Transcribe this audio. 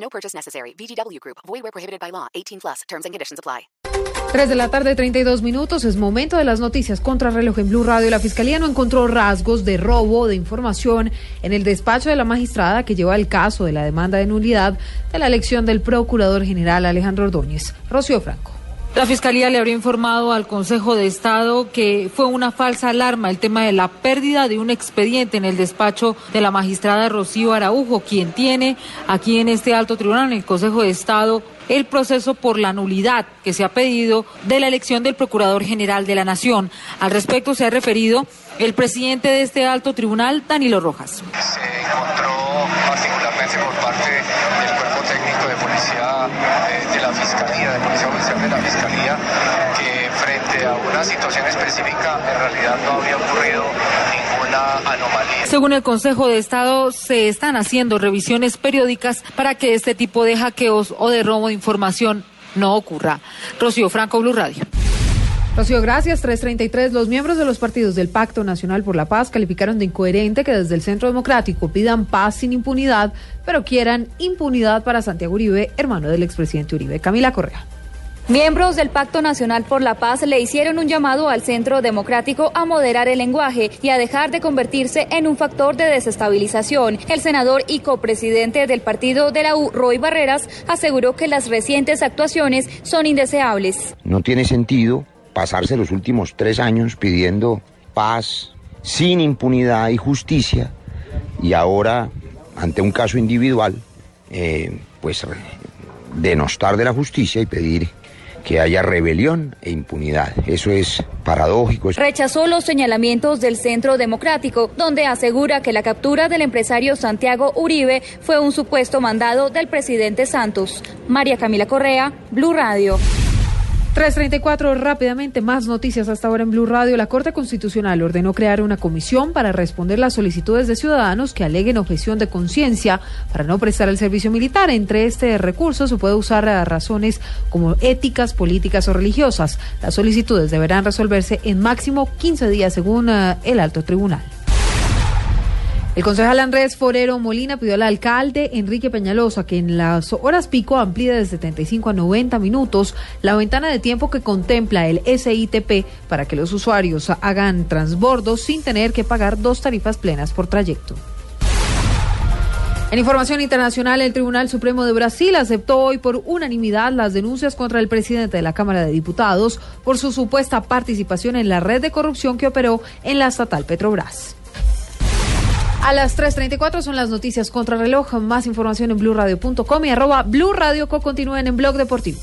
No purchase necessary. VGW Group. Void where prohibited by law. 18 plus. Terms and conditions apply. 3 de la tarde, 32 minutos. Es momento de las noticias contra reloj en Blue Radio. La Fiscalía no encontró rasgos de robo de información en el despacho de la magistrada que lleva el caso de la demanda de nulidad de la elección del Procurador General Alejandro Ordóñez. Rocío Franco. La Fiscalía le habría informado al Consejo de Estado que fue una falsa alarma el tema de la pérdida de un expediente en el despacho de la magistrada Rocío Araujo, quien tiene aquí en este alto tribunal, en el Consejo de Estado, el proceso por la nulidad que se ha pedido de la elección del Procurador General de la Nación. Al respecto se ha referido el presidente de este alto tribunal, Danilo Rojas. Se encontró particularmente por parte del cuerpo técnico de policía la Fiscalía, de Policía Judicial de la Fiscalía, que frente a una situación específica en realidad no había ocurrido ninguna anomalía. Según el Consejo de Estado, se están haciendo revisiones periódicas para que este tipo de hackeos o de robo de información no ocurra. Rocío Franco, Blue Radio. Rocío, gracias. 333. Los miembros de los partidos del Pacto Nacional por la Paz calificaron de incoherente que desde el Centro Democrático pidan paz sin impunidad, pero quieran impunidad para Santiago Uribe, hermano del expresidente Uribe. Camila Correa. Miembros del Pacto Nacional por la Paz le hicieron un llamado al Centro Democrático a moderar el lenguaje y a dejar de convertirse en un factor de desestabilización. El senador y copresidente del partido de la U, Roy Barreras, aseguró que las recientes actuaciones son indeseables. No tiene sentido pasarse los últimos tres años pidiendo paz, sin impunidad y justicia, y ahora, ante un caso individual, eh, pues denostar de la justicia y pedir que haya rebelión e impunidad. Eso es paradójico. Rechazó los señalamientos del Centro Democrático, donde asegura que la captura del empresario Santiago Uribe fue un supuesto mandado del presidente Santos. María Camila Correa, Blue Radio. 334 rápidamente más noticias hasta ahora en Blue Radio. La Corte Constitucional ordenó crear una comisión para responder las solicitudes de ciudadanos que aleguen objeción de conciencia para no prestar el servicio militar. Entre este recurso se puede usar razones como éticas, políticas o religiosas. Las solicitudes deberán resolverse en máximo 15 días según uh, el alto tribunal. El concejal Andrés Forero Molina pidió al alcalde Enrique Peñalosa que en las horas pico amplíe de 75 a 90 minutos la ventana de tiempo que contempla el SITP para que los usuarios hagan transbordos sin tener que pagar dos tarifas plenas por trayecto. En información internacional, el Tribunal Supremo de Brasil aceptó hoy por unanimidad las denuncias contra el presidente de la Cámara de Diputados por su supuesta participación en la red de corrupción que operó en la estatal Petrobras. A las 3.34 son las noticias contra reloj. Más información en blurradio.com y arroba blurradioco continúen en Blog Deportivo.